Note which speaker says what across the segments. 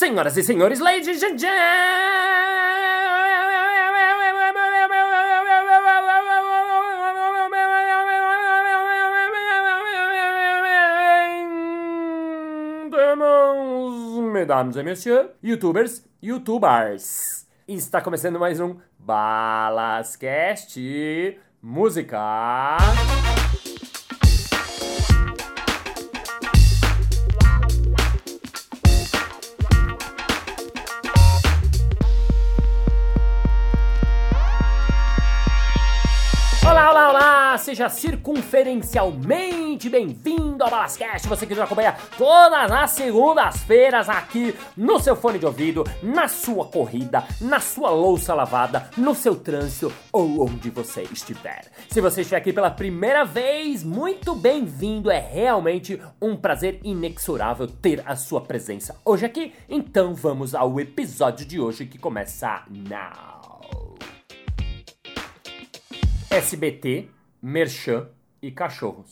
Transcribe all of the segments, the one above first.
Speaker 1: Senhoras e senhores, ladies and gentlemen, mesdames et messieurs, youtubers, youtubers. Está começando mais um Balascast Música. Seja circunferencialmente bem-vindo ao Balascast, você que nos acompanha todas as segundas-feiras aqui no seu fone de ouvido, na sua corrida, na sua louça lavada, no seu trânsito ou onde você estiver. Se você estiver aqui pela primeira vez, muito bem-vindo, é realmente um prazer inexorável ter a sua presença hoje aqui. Então vamos ao episódio de hoje que começa now. SBT, Merchan e Cachorros.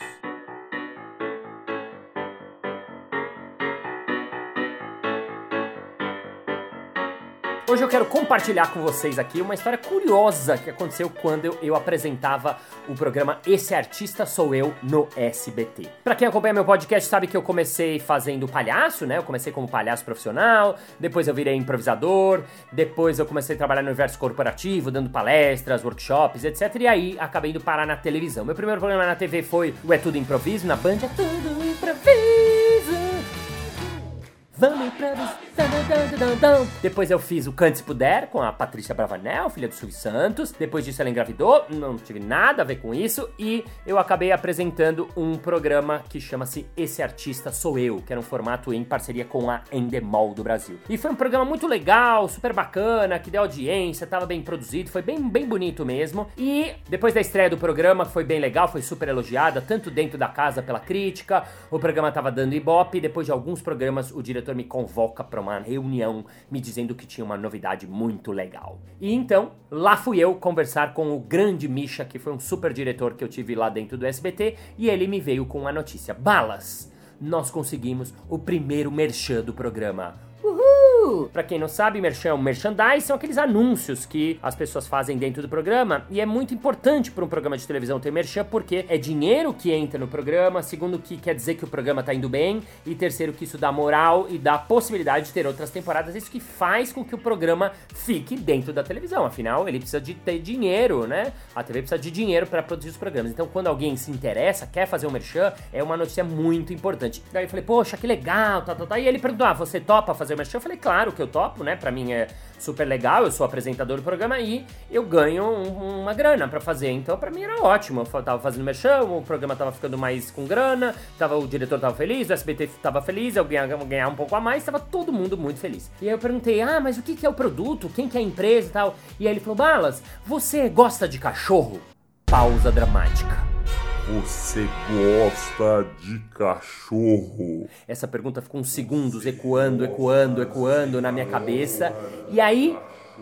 Speaker 1: Hoje eu quero compartilhar com vocês aqui uma história curiosa que aconteceu quando eu, eu, apresentava o programa Esse Artista Sou Eu no SBT. Pra quem acompanha meu podcast sabe que eu comecei fazendo palhaço, né? Eu comecei como palhaço profissional, depois eu virei improvisador, depois eu comecei a trabalhar no universo corporativo, dando palestras, workshops, etc. E aí acabei indo parar na televisão. Meu primeiro programa na TV foi o É Tudo Improviso, na Band É Tudo Improviso. Vamos improvisar. Depois eu fiz o Cante Se Puder com a Patrícia Bravanel, filha do Silvio Santos. Depois disso ela engravidou, não tive nada a ver com isso. E eu acabei apresentando um programa que chama-se Esse Artista Sou Eu, que era um formato em parceria com a Endemol do Brasil. E foi um programa muito legal, super bacana, que deu audiência, tava bem produzido, foi bem, bem bonito mesmo. E depois da estreia do programa, foi bem legal, foi super elogiada, tanto dentro da casa pela crítica, o programa tava dando ibope. Depois de alguns programas, o diretor me convoca pra uma reunião me dizendo que tinha uma novidade muito legal. E então, lá fui eu conversar com o grande Misha, que foi um super diretor que eu tive lá dentro do SBT, e ele me veio com a notícia: Balas! Nós conseguimos o primeiro merchan do programa. Pra quem não sabe, merchan, merchandise são aqueles anúncios que as pessoas fazem dentro do programa e é muito importante para um programa de televisão ter merchan porque é dinheiro que entra no programa, segundo que quer dizer que o programa tá indo bem e terceiro que isso dá moral e dá possibilidade de ter outras temporadas, isso que faz com que o programa fique dentro da televisão. Afinal, ele precisa de ter dinheiro, né? A TV precisa de dinheiro para produzir os programas. Então, quando alguém se interessa, quer fazer um merchan, é uma notícia muito importante. Daí eu falei, poxa, que legal, tá, tá, tá. E ele perguntou: "Ah, você topa fazer o merchan?" Eu falei: "Claro que eu topo, né? Pra mim é super legal, eu sou apresentador do programa e eu ganho um, uma grana para fazer. Então, para mim era ótimo. Eu tava fazendo merchan, o programa tava ficando mais com grana, tava, o diretor tava feliz, o SBT tava feliz, eu ganhava, ganhar um pouco a mais, tava todo mundo muito feliz. E aí eu perguntei: "Ah, mas o que que é o produto? Quem que é a empresa e tal?" E aí ele falou: "Balas, você gosta de cachorro?" Pausa dramática.
Speaker 2: Você gosta de cachorro?
Speaker 1: Essa pergunta ficou uns segundos ecoando, ecoando, ecoando na minha cabeça. E aí,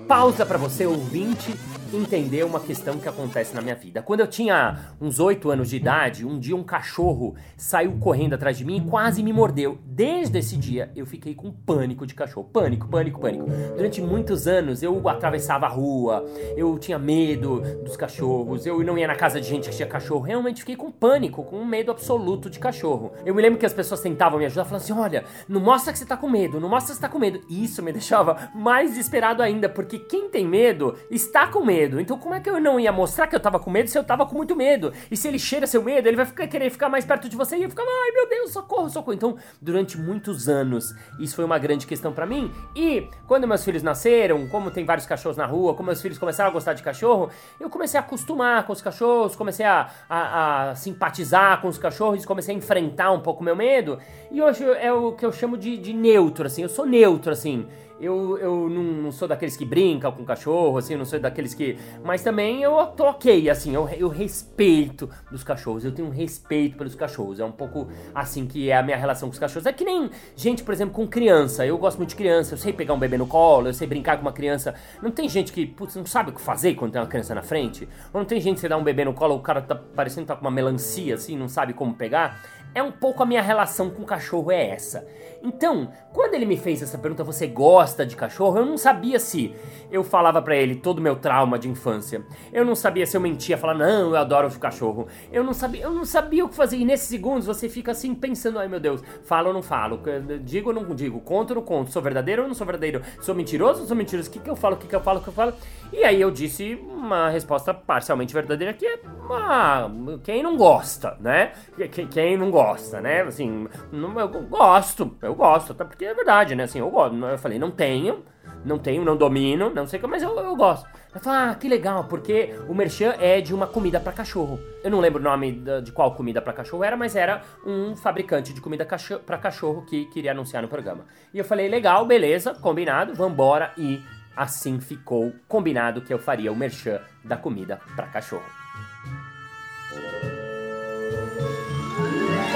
Speaker 1: pausa para você ouvinte entender uma questão que acontece na minha vida. Quando eu tinha uns 8 anos de idade, um dia um cachorro saiu correndo atrás de mim e quase me mordeu. Desde esse dia eu fiquei com pânico de cachorro. Pânico, pânico, pânico. Durante muitos anos eu atravessava a rua, eu tinha medo dos cachorros, eu não ia na casa de gente que tinha cachorro. Realmente fiquei com pânico, com um medo absoluto de cachorro. Eu me lembro que as pessoas tentavam me ajudar, falando assim: olha, não mostra que você tá com medo, não mostra que você tá com medo. E isso me deixava mais desesperado ainda, porque quem tem medo está com medo medo. Então como é que eu não ia mostrar que eu tava com medo se eu tava com muito medo? E se ele cheira seu medo, ele vai ficar, querer ficar mais perto de você e eu ficava, ai meu Deus, socorro, socorro. Então, durante muitos anos, isso foi uma grande questão para mim. E quando meus filhos nasceram, como tem vários cachorros na rua, como meus filhos começaram a gostar de cachorro, eu comecei a acostumar com os cachorros, comecei a, a, a simpatizar com os cachorros, comecei a enfrentar um pouco meu medo. E hoje é o que eu chamo de, de neutro, assim, eu sou neutro, assim. Eu, eu não, não, sou daqueles que brincam com cachorro, assim, eu não sou daqueles que. Mas também eu tô ok, assim, eu, eu respeito dos cachorros, eu tenho um respeito pelos cachorros. É um pouco assim que é a minha relação com os cachorros. É que nem gente, por exemplo, com criança. Eu gosto muito de criança, eu sei pegar um bebê no colo, eu sei brincar com uma criança. Não tem gente que, putz, não sabe o que fazer quando tem uma criança na frente? Ou não tem gente que você dá um bebê no colo, o cara tá parecendo que tá com uma melancia, assim, não sabe como pegar? É um pouco a minha relação com o cachorro é essa. Então, quando ele me fez essa pergunta, você gosta de cachorro? Eu não sabia se eu falava para ele todo o meu trauma de infância. Eu não sabia se eu mentia, falar não, eu adoro o cachorro. Eu não sabia, eu não sabia o que fazer. E nesses segundos você fica assim pensando, ai meu Deus, falo ou não falo, digo ou não digo, conto ou não conto, sou verdadeiro ou não sou verdadeiro, sou mentiroso ou sou mentiroso, o que, que eu falo, o que, que eu falo, o que eu falo. E aí eu disse uma resposta parcialmente verdadeira que é ah, quem não gosta, né? Quem não gosta, né? Assim, não, eu gosto, eu gosto, até porque é verdade, né? Assim, eu gosto. Eu falei, não tenho, não tenho, não domino, não sei como, mas eu, eu gosto. Eu falei, ah, que legal, porque o merchan é de uma comida para cachorro. Eu não lembro o nome de qual comida para cachorro era, mas era um fabricante de comida para cachorro que queria anunciar no programa. E eu falei, legal, beleza, combinado, vambora. E assim ficou combinado que eu faria o merchan da comida para cachorro.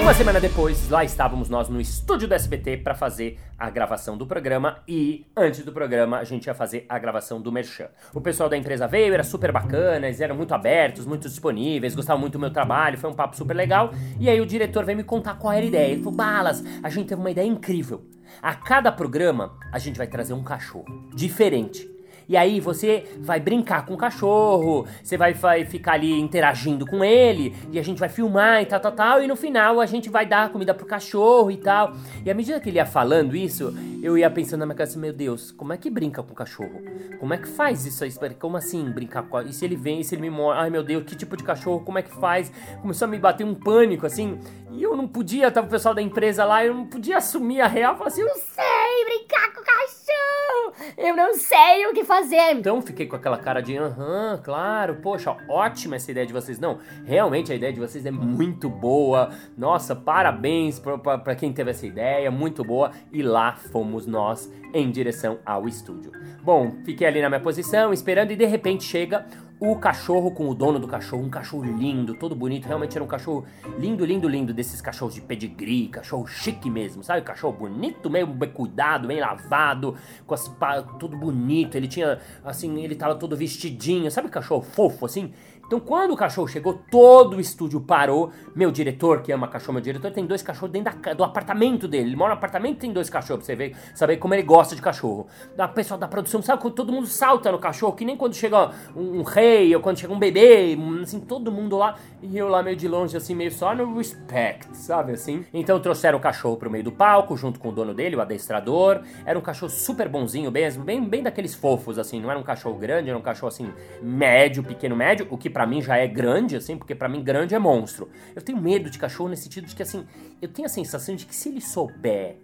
Speaker 1: Uma semana depois, lá estávamos nós no estúdio do SBT para fazer a gravação do programa e antes do programa a gente ia fazer a gravação do Merchan. O pessoal da empresa veio, era super bacana, eles eram muito abertos, muito disponíveis, gostavam muito do meu trabalho, foi um papo super legal. E aí o diretor veio me contar qual era a ideia. Ele falou: Balas, a gente teve uma ideia incrível. A cada programa a gente vai trazer um cachorro diferente. E aí você vai brincar com o cachorro, você vai, vai ficar ali interagindo com ele, e a gente vai filmar e tal, tal, tal, e no final a gente vai dar comida pro cachorro e tal. E à medida que ele ia falando isso, eu ia pensando na minha cabeça, meu Deus, como é que brinca com o cachorro? Como é que faz isso aí? Como assim brincar com E se ele vem, e se ele me mora? Ai meu Deus, que tipo de cachorro? Como é que faz? Começou a me bater um pânico, assim, e eu não podia, tava o pessoal da empresa lá, eu não podia assumir a real, falar assim, eu não sei brincar com o cachorro, eu não sei o que fazer. Então fiquei com aquela cara de, aham, claro, poxa, ótima essa ideia de vocês. Não, realmente a ideia de vocês é muito boa. Nossa, parabéns para quem teve essa ideia, muito boa. E lá fomos nós em direção ao estúdio. Bom, fiquei ali na minha posição, esperando, e de repente chega o cachorro com o dono do cachorro, um cachorro lindo, todo bonito, realmente era um cachorro lindo, lindo, lindo, desses cachorros de pedigree, cachorro chique mesmo, sabe? Cachorro bonito, meio bem cuidado, bem lavado, com as tudo bonito, ele tinha, assim, ele tava todo vestidinho, sabe cachorro fofo, assim? Então, quando o cachorro chegou, todo o estúdio parou. Meu diretor, que ama cachorro, meu diretor, tem dois cachorros dentro da, do apartamento dele. Ele mora no apartamento tem dois cachorros, pra você ver, saber como ele gosta de cachorro. O pessoal da produção, sabe quando todo mundo salta no cachorro, que nem quando chega um, um rei ou quando chega um bebê, assim, todo mundo lá. E eu lá meio de longe, assim, meio só no respect, sabe assim? Então trouxeram o cachorro pro meio do palco, junto com o dono dele, o adestrador. Era um cachorro super bonzinho mesmo, bem, bem daqueles fofos, assim. Não era um cachorro grande, era um cachorro, assim, médio, pequeno, médio, o que pra para mim já é grande, assim, porque para mim grande é monstro. Eu tenho medo de cachorro nesse sentido de que, assim, eu tenho a sensação de que se ele souber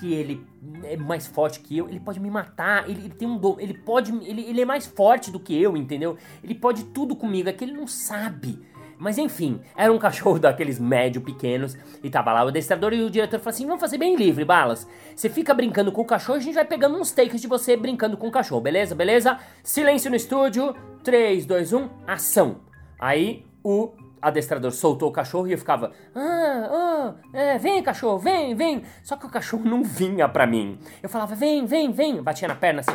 Speaker 1: que ele é mais forte que eu, ele pode me matar, ele, ele tem um dom, ele pode, ele, ele é mais forte do que eu, entendeu? Ele pode tudo comigo, é que ele não sabe. Mas enfim, era um cachorro daqueles médio pequenos e tava lá o adestrador e o diretor falou assim: vamos fazer bem livre, balas. Você fica brincando com o cachorro, a gente vai pegando uns takes de você brincando com o cachorro, beleza? Beleza? Silêncio no estúdio. 3, 2, 1, ação. Aí o adestrador soltou o cachorro e eu ficava, ah, ah, é, vem cachorro, vem, vem. Só que o cachorro não vinha pra mim. Eu falava, vem, vem, vem. Batia na perna assim,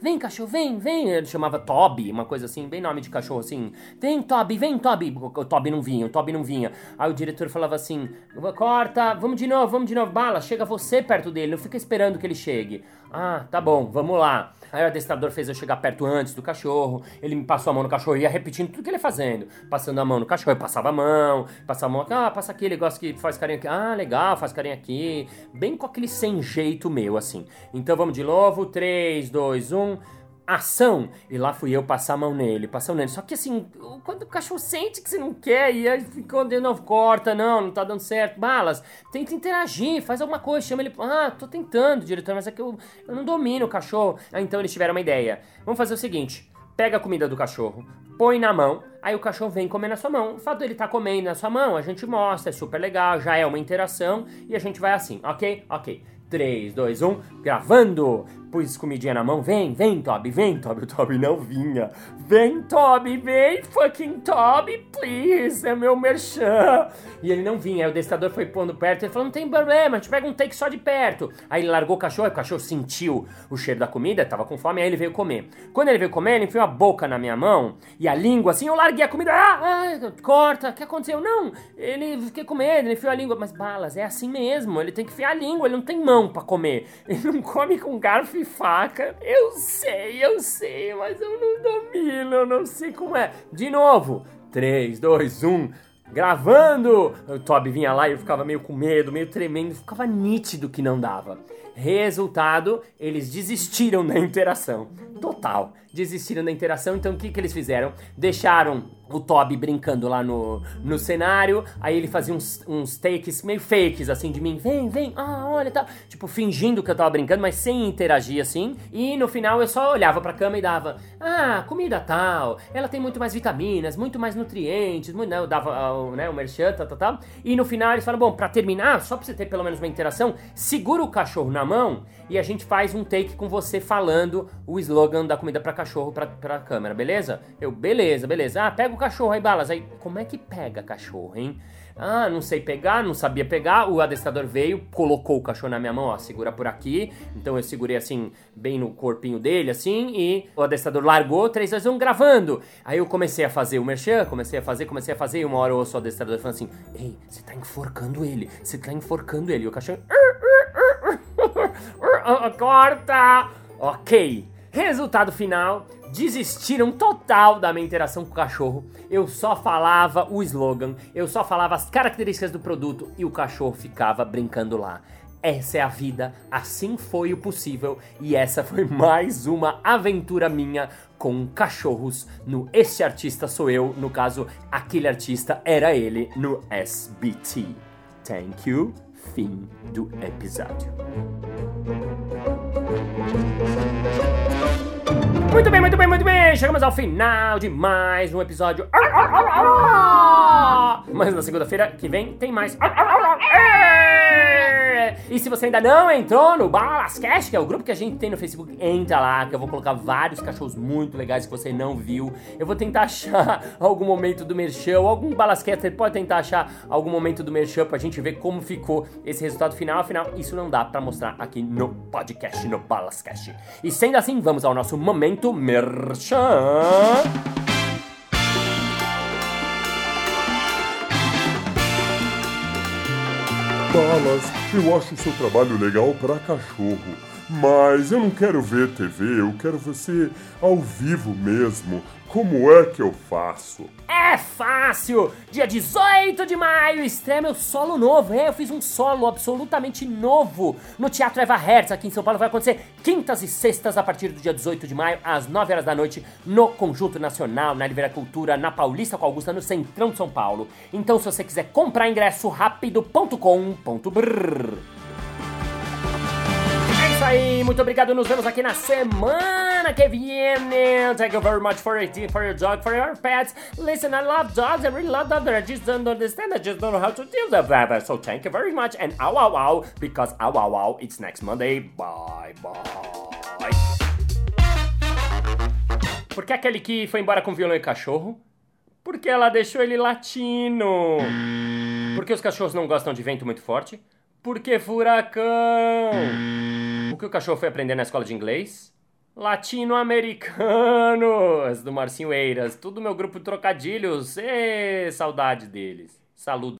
Speaker 1: vem cachorro, vem, vem. Ele chamava Toby, uma coisa assim, bem nome de cachorro assim. Vem Toby, vem Toby. O Toby não vinha, o Toby não vinha. Aí o diretor falava assim, corta, vamos de novo, vamos de novo. Bala, chega você perto dele, não fica esperando que ele chegue. Ah, tá bom, vamos lá. Aí o adestrador fez eu chegar perto antes do cachorro, ele me passou a mão no cachorro e ia repetindo tudo que ele ia fazendo. Passando a mão no cachorro, eu passava a mão, passava a mão ah, passa aqui, ele gosta que faz carinho aqui. Ah, legal, faz carinho aqui. Bem com aquele sem jeito meu, assim. Então vamos de novo, 3, 2, 1 ação. E lá fui eu passar a mão nele, passar nele. Só que assim, quando o cachorro sente que você não quer, e aí fica de novo, corta, não, não tá dando certo. Balas, tenta interagir, faz alguma coisa, chama ele. Ah, tô tentando, diretor, mas é que eu, eu não domino o cachorro. Ah, então eles tiveram uma ideia. Vamos fazer o seguinte: pega a comida do cachorro, põe na mão, aí o cachorro vem comer na sua mão. O fato dele tá comendo na sua mão, a gente mostra, é super legal, já é uma interação, e a gente vai assim, ok? Ok. 3, 2, 1, gravando! Pus comidinha na mão, vem, vem, Toby, vem, Toby. O Toby não vinha. Vem, Toby, vem, fucking Toby, please, é meu merchan. E ele não vinha, aí o adestrador foi pondo perto, ele falou, não tem problema, a gente pega um take só de perto. Aí ele largou o cachorro, o cachorro sentiu o cheiro da comida, tava com fome, aí ele veio comer. Quando ele veio comer, ele enfiou a boca na minha mão, e a língua assim, eu larguei a comida, ah, ah corta, o que aconteceu? Não, ele quer comer, ele enfiou a língua, mas balas, é assim mesmo, ele tem que enfiar a língua, ele não tem mão para comer, ele não come com garfo e faca. Eu sei, eu sei, mas eu não domino, eu não sei como é. De novo, 3, 2, 1 gravando. O Toby vinha lá e eu ficava meio com medo, meio tremendo, ficava nítido que não dava. Resultado, eles desistiram da interação. Total. Desistiram da interação, então o que, que eles fizeram? Deixaram o Toby brincando lá no, no cenário, aí ele fazia uns, uns takes meio fakes, assim, de mim, vem, vem, ah, olha, tá, tipo, fingindo que eu tava brincando, mas sem interagir, assim, e no final eu só olhava pra cama e dava, ah, comida tal, ela tem muito mais vitaminas, muito mais nutrientes, muito, né, eu dava, uh, né, o merchan, tal, tal, tal, e no final eles falam, bom, pra terminar, só pra você ter pelo menos uma interação, segura o cachorro na mão e a gente faz um take com você falando o slogan da comida pra cachorro pra, pra câmera, beleza? Eu, beleza, beleza, ah, pega o cachorro aí, balas. Aí, como é que pega cachorro, hein? Ah, não sei pegar, não sabia pegar. O adestrador veio, colocou o cachorro na minha mão, ó, segura por aqui. Então eu segurei assim, bem no corpinho dele, assim, e o adestrador largou, três vezes um gravando. Aí eu comecei a fazer o merchan, comecei a fazer, comecei a fazer, e uma hora eu ouço o adestrador falando assim: Ei, você tá enforcando ele, você tá enforcando ele. E o cachorro. Corta! Ok. Resultado final: desistiram total da minha interação com o cachorro. Eu só falava o slogan, eu só falava as características do produto e o cachorro ficava brincando lá. Essa é a vida, assim foi o possível e essa foi mais uma aventura minha com cachorros no Este Artista Sou Eu, no caso, aquele artista era ele no SBT. Thank you. Fim do episódio. Muito bem, muito bem, muito bem! Chegamos ao final de mais um episódio. Mas na segunda-feira que vem tem mais. E se você ainda não entrou no Balascast, que é o grupo que a gente tem no Facebook, entra lá, que eu vou colocar vários cachorros muito legais que você não viu. Eu vou tentar achar algum momento do Merchan, algum Balascaster pode tentar achar algum momento do Merchan pra gente ver como ficou esse resultado final. Afinal, isso não dá pra mostrar aqui no podcast, no Balascast. E sendo assim, vamos ao nosso momento Merchan.
Speaker 2: Balas, eu acho o seu trabalho legal para cachorro, mas eu não quero ver TV, eu quero você ao vivo mesmo. Como é que eu faço?
Speaker 1: É fácil! Dia 18 de maio estreia meu solo novo. É, eu fiz um solo absolutamente novo no Teatro Eva Hertz aqui em São Paulo. Vai acontecer quintas e sextas a partir do dia 18 de maio, às 9 horas da noite, no Conjunto Nacional, na Livraria Cultura, na Paulista com Augusta, no Centrão de São Paulo. Então, se você quiser comprar ingresso, rápido.com.br muito obrigado. Nos vemos aqui na semana que vem. Thank you very much for it, for your dog, for your pets. Listen, I love dogs. I really love dogs. I just don't understand. I just don't know how to deal with them. So thank you very much. And ow, ow, ow, because ow, ow, ow, it's next Monday. Bye, bye. Por que aquele que foi embora com violão e cachorro? Porque ela deixou ele latino. Porque os cachorros não gostam de vento muito forte? Porque furacão. O que o cachorro foi aprender na escola de inglês? Latino-americanos, do Marcinho Eiras. Tudo meu grupo de trocadilhos. Ê, saudade deles. Saludo.